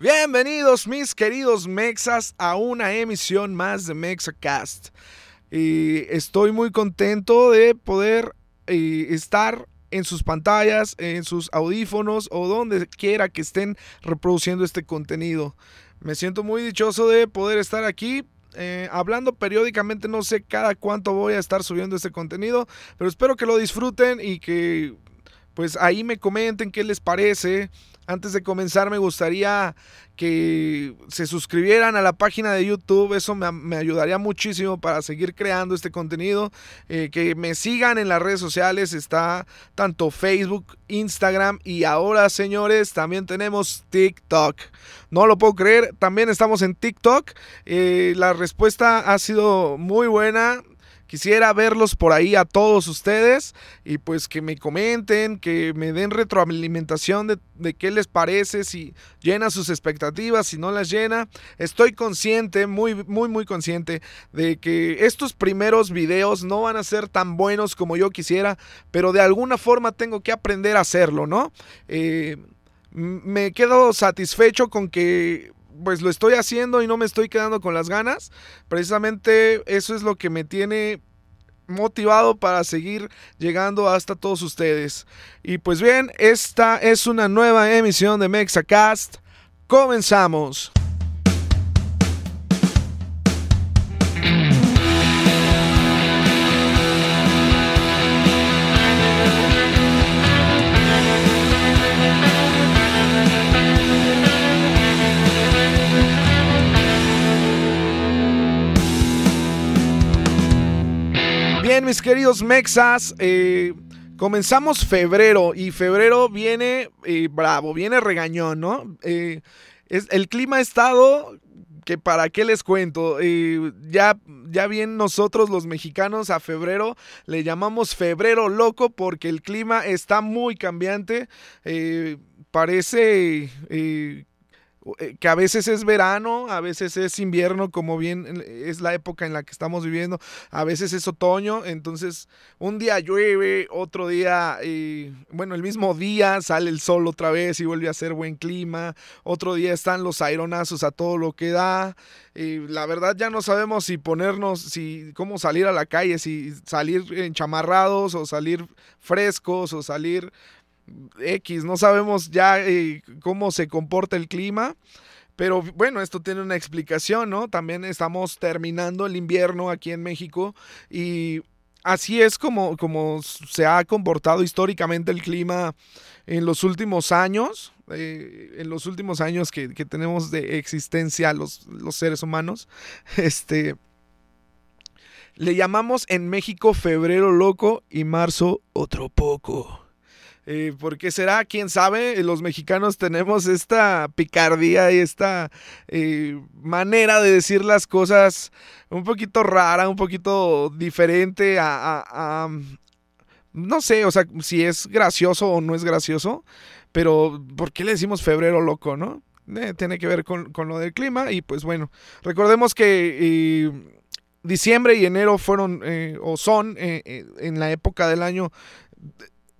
Bienvenidos mis queridos Mexas a una emisión más de Mexacast. Y estoy muy contento de poder eh, estar en sus pantallas, en sus audífonos o donde quiera que estén reproduciendo este contenido. Me siento muy dichoso de poder estar aquí eh, hablando periódicamente, no sé cada cuánto voy a estar subiendo este contenido, pero espero que lo disfruten y que pues ahí me comenten qué les parece, antes de comenzar me gustaría que se suscribieran a la página de YouTube, eso me, ayudaría muchísimo para seguir creando este contenido, eh, que me sigan en las redes sociales, está tanto Facebook, Instagram y ahora señores también tenemos TikTok. No lo puedo creer, también estamos en TikTok, eh, la respuesta ha sido muy buena, Quisiera verlos por ahí a todos ustedes y pues que me comenten, que me den retroalimentación de, qué les parece, si llena sus expectativas, si no las llena. Estoy consciente, muy, muy, muy consciente de que estos primeros videos no van a ser tan buenos como yo quisiera, pero de alguna forma tengo que aprender a hacerlo, ¿no? Eh, me quedo satisfecho con que pues lo estoy haciendo y no me estoy quedando con las ganas. Precisamente eso es lo que me tiene motivado para seguir llegando hasta todos ustedes. Y pues bien, esta es una nueva emisión de Mexacast. Comenzamos. Mis queridos mexas, eh, comenzamos febrero y febrero viene eh, bravo, viene regañón, ¿no? Eh, es, el clima ha estado que para qué les cuento, ya, ya bien nosotros los mexicanos a febrero le llamamos febrero loco porque el clima está muy cambiante, parece que a veces es verano, a veces es invierno, como bien es la época en la que estamos viviendo, a veces es otoño, entonces un día llueve, otro día, eh, bueno, el mismo día sale el sol otra vez y vuelve a ser buen clima, otro día están los aironazos a todo lo que da, y la verdad ya no sabemos si ponernos, si cómo salir a la calle, si salir enchamarrados o salir frescos o salir X, no sabemos ya eh, cómo se comporta el clima. Pero bueno, esto tiene una explicación, ¿no? También estamos terminando el invierno aquí en México y así es como, como se ha comportado históricamente el clima en los últimos años, eh, en los últimos años que, que tenemos de existencia los, los, seres humanos. Este, le llamamos en México febrero loco y marzo otro poco. Eh, ¿Por qué será? ¿Quién sabe? Los mexicanos tenemos esta picardía y esta eh, manera de decir las cosas un poquito rara, un poquito diferente a, no sé, o sea, si es gracioso o no es gracioso, pero ¿por qué le decimos febrero loco, no? Eh, tiene que ver con, lo del clima y pues bueno, recordemos que diciembre y enero fueron o son en la época del año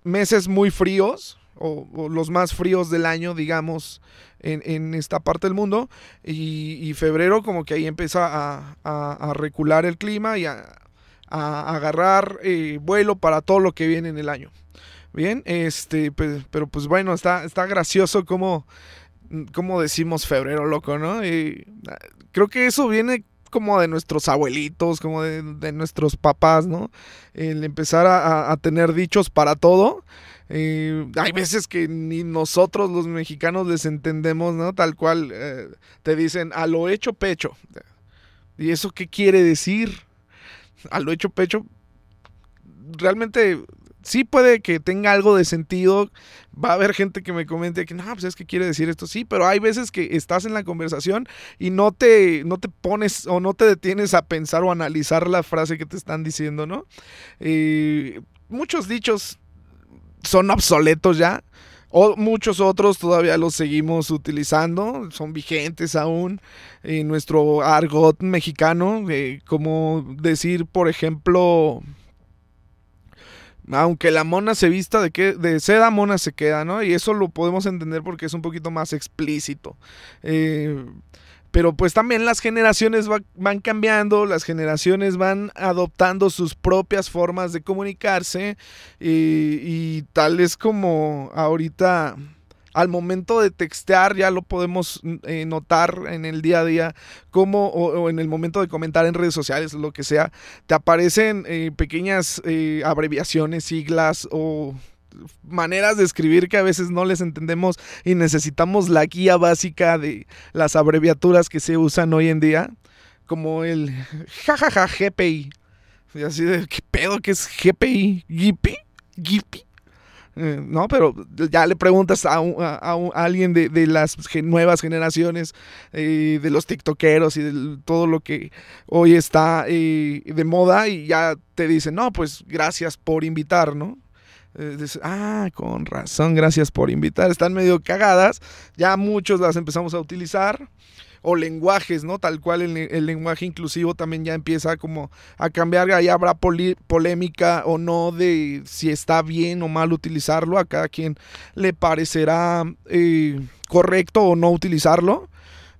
meses muy fríos, o, los más fríos del año, digamos, en, esta parte del mundo. Y, febrero como que ahí empieza a, recular el clima y a, agarrar eh, vuelo para todo lo que viene en el año. Bien, este, pues, pero pues bueno, está, está gracioso como, como decimos febrero, loco, ¿no? Y, creo que eso viene como de nuestros abuelitos, como de, nuestros papás, ¿no? El empezar a, tener dichos para todo. Eh, hay veces que ni nosotros los mexicanos les entendemos, ¿no? Tal cual eh, te dicen a lo hecho pecho. ¿Y eso qué quiere decir? A lo hecho pecho. Realmente sí puede que tenga algo de sentido. Va a haber gente que me comente que no, pues es que quiere decir esto, sí, pero hay veces que estás en la conversación y no te, no te pones o no te detienes a pensar o analizar la frase que te están diciendo, ¿no? muchos dichos son obsoletos ya. O muchos otros todavía los seguimos utilizando, son vigentes aún en nuestro argot mexicano, como decir, por ejemplo, aunque la mona se vista de, que, de seda, mona se queda, ¿no? Y eso lo podemos entender porque es un poquito más explícito. Eh, pero pues también las generaciones van cambiando, las generaciones van adoptando sus propias formas de comunicarse y, tal es como ahorita al momento de textear ya lo podemos eh, notar en el día a día como o, en el momento de comentar en redes sociales lo que sea te aparecen eh, pequeñas eh, abreviaciones siglas o maneras de escribir que a veces no les entendemos y necesitamos la guía básica de las abreviaturas que se usan hoy en día, como el jajaja GPI. Y así de, ¿qué pedo que es GPI? ¿GPI? ¿GPI? Eh, no, pero ya le preguntas a, alguien de, las nuevas generaciones, eh, de los tiktokeros y de todo lo que hoy está eh, de moda y ya te dicen, no, pues gracias por invitar, ¿no? Ah, con razón, gracias por invitar. Están medio cagadas. Ya muchos las empezamos a utilizar. O lenguajes, ¿no? Tal cual el, lenguaje inclusivo también ya empieza como a cambiar. Ahí habrá polémica o no de si está bien o mal utilizarlo. A cada quien le parecerá eh, correcto o no utilizarlo.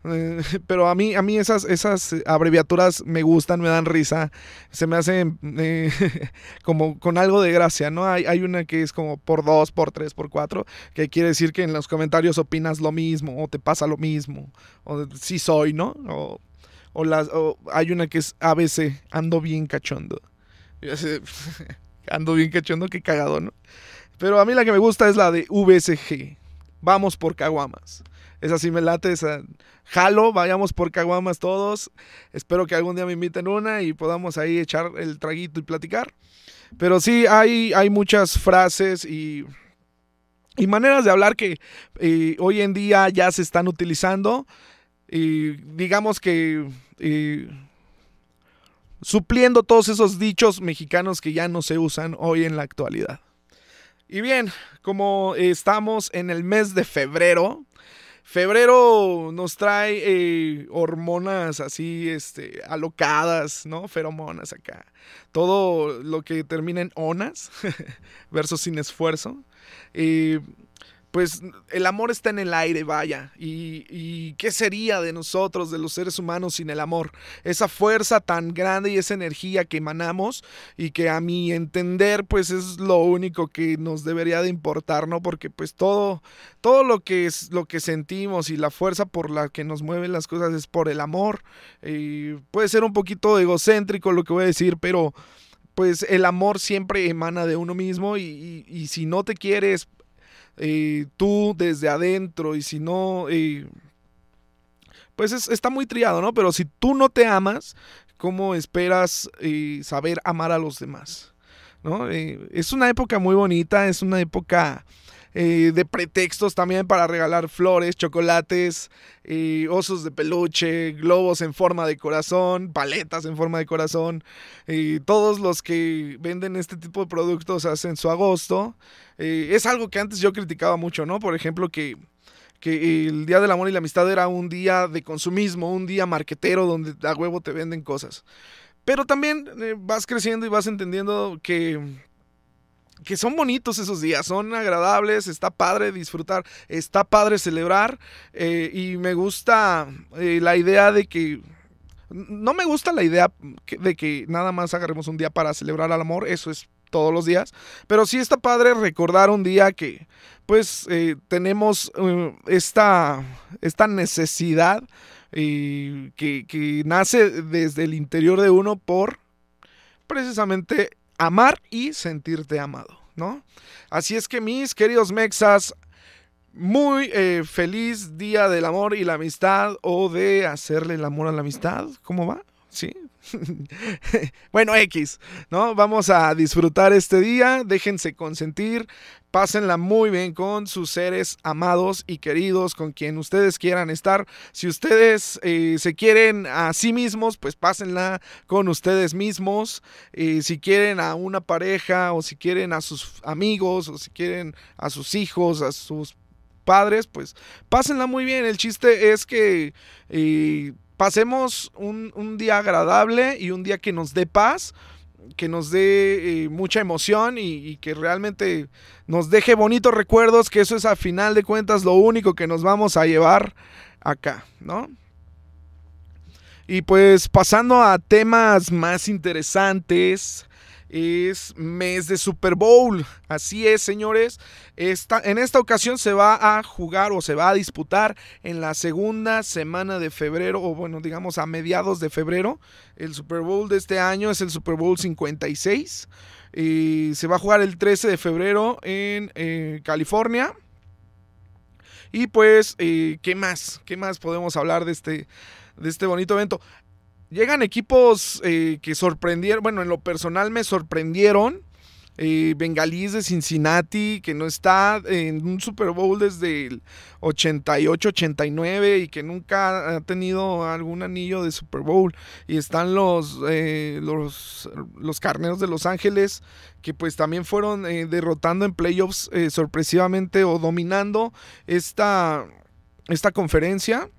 Pero a mí, a mí esas, esas abreviaturas me gustan, me dan risa. Se me hacen eh, como con algo de gracia, ¿no? Hay, hay, una que es como por dos, por tres, por cuatro, que quiere decir que en los comentarios opinas lo mismo, o te pasa lo mismo, o sí soy, ¿no? O, o, las, hay una que es ABC, ando bien cachondo. ando bien cachondo, qué cagado, ¿no? Pero a mí la que me gusta es la de VSG. Vamos por caguamas. Esa sí me late, esa jalo, vayamos por caguamas todos. Espero que algún día me inviten una y podamos ahí echar el traguito y platicar. Pero sí, hay, hay muchas frases y, y maneras de hablar que eh, hoy en día ya se están utilizando. Y digamos que eh, supliendo todos esos dichos mexicanos que ya no se usan hoy en la actualidad. Y bien, como estamos en el mes de febrero, Febrero nos trae eh, hormonas así, este, alocadas, ¿no? Feromonas acá. Todo lo que termina en onas, versos sin esfuerzo. Eh, pues el amor está en el aire, vaya. Y, qué sería de nosotros, de los seres humanos, sin el amor? Esa fuerza tan grande y esa energía que emanamos y que a mi entender, pues es lo único que nos debería de importar, ¿no? Porque pues todo, todo lo que es lo que sentimos y la fuerza por la que nos mueven las cosas es por el amor. Y puede ser un poquito egocéntrico lo que voy a decir, pero pues el amor siempre emana de uno mismo y, y si no te quieres eh, tú desde adentro y si no, eh, pues está muy triado, ¿no? Pero si tú no te amas, ¿cómo esperas eh, saber amar a los demás? ¿No? es una época muy bonita, es una época de pretextos también para regalar flores, chocolates, osos de peluche, globos en forma de corazón, paletas en forma de corazón. todos los que venden este tipo de productos hacen su agosto. Eh, es algo que antes yo criticaba mucho, ¿no? Por ejemplo, que, que el Día del Amor y la Amistad era un día de consumismo, un día marquetero donde a huevo te venden cosas. Pero también eh, vas creciendo y vas entendiendo que, que son bonitos esos días, son agradables, está padre disfrutar, está padre celebrar eh, y me gusta la idea de que... No me gusta la idea de que nada más agarremos un día para celebrar al amor, eso es todos los días, pero sí está padre recordar un día que pues eh, tenemos eh, esta, esta necesidad que nace desde el interior de uno por precisamente amar y sentirte amado, ¿no? Así es que mis queridos mexas, muy eh, feliz día del amor y la amistad o de hacerle el amor a la amistad, ¿cómo va? ¿Sí? bueno, X, ¿no? Vamos a disfrutar este día, déjense consentir, pásenla muy bien con sus seres amados y queridos, con quien ustedes quieran estar. Si ustedes eh, se quieren a sí mismos, pues pásenla con ustedes mismos. Eh, si quieren a una pareja o si quieren a sus amigos o si quieren a sus hijos, a sus padres, pues pásenla muy bien. El chiste es que... Eh, pasemos un, día agradable y un día que nos dé paz. que nos dé eh, mucha emoción y, que realmente nos deje bonitos recuerdos, que eso es a final de cuentas lo único que nos vamos a llevar acá, ¿no? Y pues pasando a temas más interesantes, es mes de Super Bowl. Así es, señores. Esta, en esta ocasión se va a jugar o se va a disputar en la segunda semana de febrero, o bueno, digamos a mediados de febrero. El Super Bowl de este año es el Super Bowl 56. Y se va a jugar el 13 de febrero en eh, California. Y pues, eh, ¿qué más? ¿Qué más podemos hablar de este, de este bonito evento? Llegan equipos eh, que sorprendieron, bueno, en lo personal me sorprendieron. Eh, Bengalís de Cincinnati, que no está en un Super Bowl desde el 88-89 y que nunca ha tenido algún anillo de Super Bowl. Y están los, eh, los, Carneros de Los Ángeles, que pues también fueron derrotando en playoffs sorpresivamente o dominando esta, esta conferencia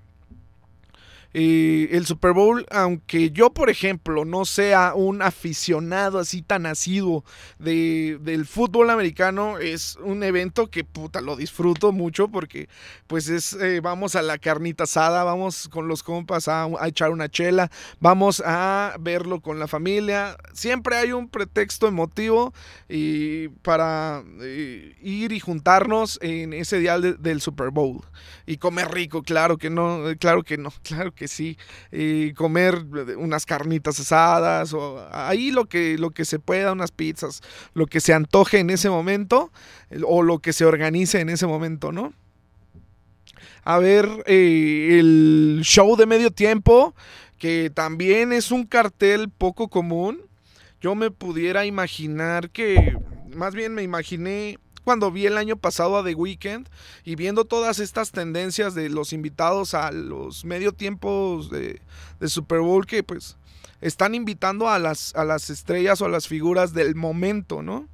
el Super Bowl, aunque yo, por ejemplo, no sea un aficionado así tan asiduo de, del fútbol americano, es un evento que puta lo disfruto mucho porque pues es, eh, vamos a la carnita asada, vamos con los compas a, echar una chela, vamos a verlo con la familia, siempre hay un pretexto emotivo y para eh, ir y juntarnos en ese día del Super Bowl. Y comer rico, claro que no, claro que no, claro que que sí, y comer unas carnitas asadas o ahí lo que, lo que se pueda, unas pizzas, lo que se antoje en ese momento o lo que se organice en ese momento, ¿no? A ver eh, el show de medio tiempo, que también es un cartel poco común. Yo me pudiera imaginar que, más bien me imaginé cuando vi el año pasado a The Weeknd y viendo todas estas tendencias de los invitados a los medio tiempos de, Super Bowl que pues están invitando a las, a las estrellas o a las figuras del momento, ¿no?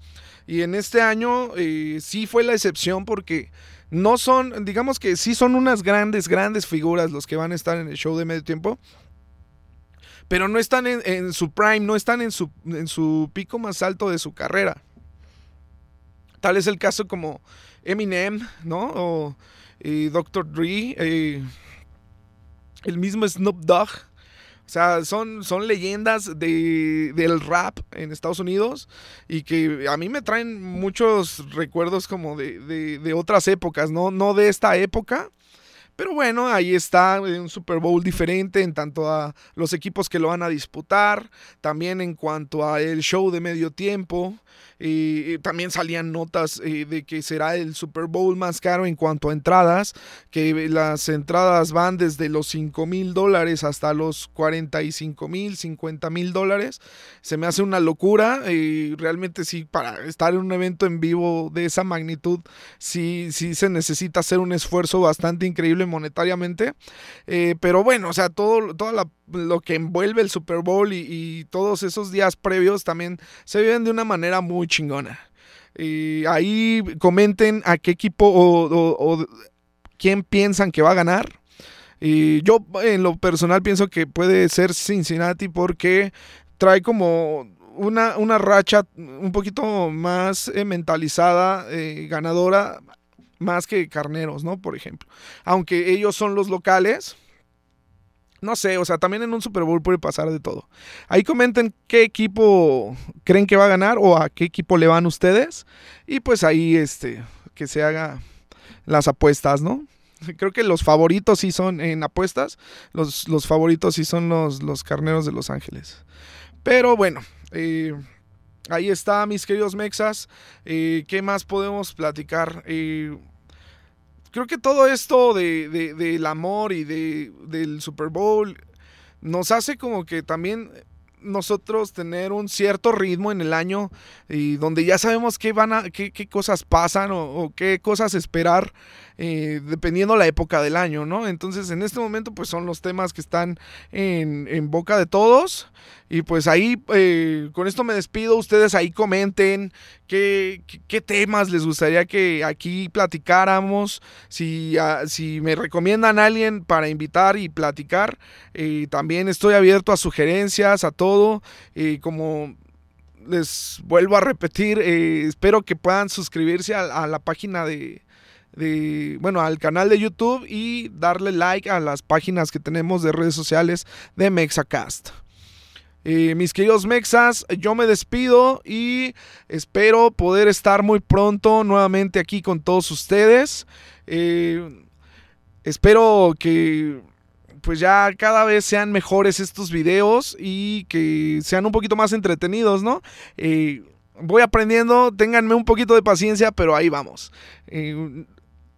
Y en este año eh, sí fue la excepción porque no son, digamos que sí son unas grandes, grandes figuras los que van a estar en el show de medio tiempo. Pero no están en, en su prime, no están en su, en su pico más alto de su carrera. Tal es el caso como Eminem, ¿no? O Dr. Dre, eh, el mismo Snoop Dogg. O sea, son, son leyendas de, del rap en Estados Unidos y que a mí me traen muchos recuerdos como de, de otras épocas, ¿no? No de esta época, pero bueno, ahí está un Super Bowl diferente en tanto a los equipos que lo van a disputar, también en cuanto a el show de medio tiempo, también salían notas eh, de que será el Super Bowl más caro en cuanto a entradas, que las entradas van desde los 5 mil dólares hasta los 45 mil, 50 mil dólares. Se me hace una locura realmente sí, para estar en un evento en vivo de esa magnitud, sí, sí se necesita hacer un esfuerzo bastante increíble monetariamente. Eh, pero bueno, o sea, todo, toda lo que envuelve el Super Bowl y, todos esos días previos también se viven de una manera muy chingona. Y ahí comenten a qué equipo o, quién piensan que va a ganar. Y yo en lo personal pienso que puede ser Cincinnati porque trae como una, una racha un poquito más eh, mentalizada, eh, ganadora, más que Carneros, ¿no? Por ejemplo. Aunque ellos son los locales no sé, o sea, también en un Super Bowl puede pasar de todo. Ahí comenten qué equipo creen que va a ganar o a qué equipo le van ustedes. Y pues ahí este, que se haga las apuestas, ¿no? Creo que los favoritos sí son en apuestas. Los, los favoritos sí son los, los carneros de Los Ángeles. Pero bueno, eh, ahí está, mis queridos mexas. Eh, ¿Qué más podemos platicar? Eh, creo que todo esto de, del amor y de, del Super Bowl nos hace como que también nosotros tener un cierto ritmo en el año y donde ya sabemos qué van a, qué, cosas pasan o, qué cosas esperar eh, dependiendo la época del año, ¿no? Entonces en este momento pues son los temas que están en, en boca de todos y pues ahí, eh, con esto me despido. Ustedes ahí comenten qué, qué, temas les gustaría que aquí platicáramos. Si, ah, si me recomiendan a alguien para invitar y platicar, eh, también estoy abierto a sugerencias, a todo. Como les vuelvo a repetir, eh, espero que puedan suscribirse a, la página de, de, bueno, al canal de YouTube y darle like a las páginas que tenemos de redes sociales de Mexacast. Eh, mis queridos Mexas, yo me despido y espero poder estar muy pronto nuevamente aquí con todos ustedes. Eh, espero que pues ya cada vez sean mejores estos videos y que sean un poquito más entretenidos, ¿no? Eh, voy aprendiendo, ténganme un poquito de paciencia, pero ahí vamos.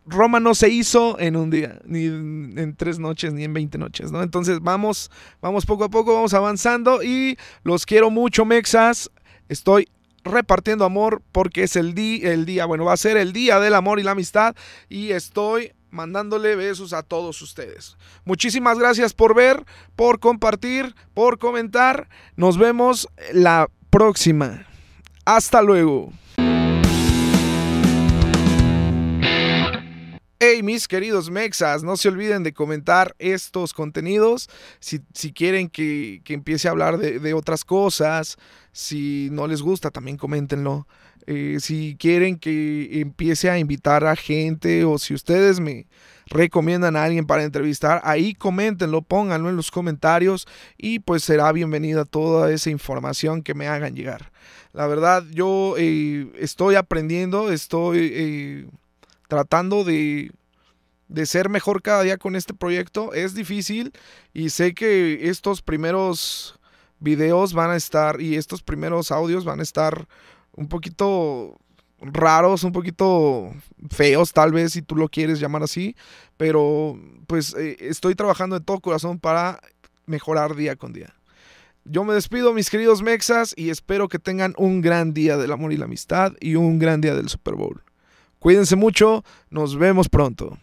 Roma no se hizo en un día, ni en tres noches, ni en 20 noches, ¿no? Entonces vamos, vamos poco a poco, vamos avanzando y los quiero mucho, Mexas. Estoy repartiendo amor porque es el, día, el día, bueno, va a ser el día del amor y la amistad y estoy mandándole besos a todos ustedes. Muchísimas gracias por ver, por compartir, por comentar. Nos vemos la próxima. Hasta luego. Hey, mis queridos mexas, no se olviden de comentar estos contenidos. Si, quieren que, empiece a hablar de, otras cosas, si no les gusta, también coméntenlo. Eh, si quieren que empiece a invitar a gente o si ustedes me recomiendan a alguien para entrevistar, ahí coméntenlo, pónganlo en los comentarios y pues será bienvenida toda esa información que me hagan llegar. La verdad, yo eh, estoy aprendiendo, estoy... Eh, tratando de, de ser mejor cada día con este proyecto. Es difícil y sé que estos primeros videos van a estar y estos primeros audios van a estar un poquito raros, un poquito feos tal vez si tú lo quieres llamar así, pero pues eh, estoy trabajando de todo corazón para mejorar día con día. Yo me despido mis queridos mexas y espero que tengan un gran día del amor y la amistad y un gran día del Super Bowl. Cuídense mucho, nos vemos pronto.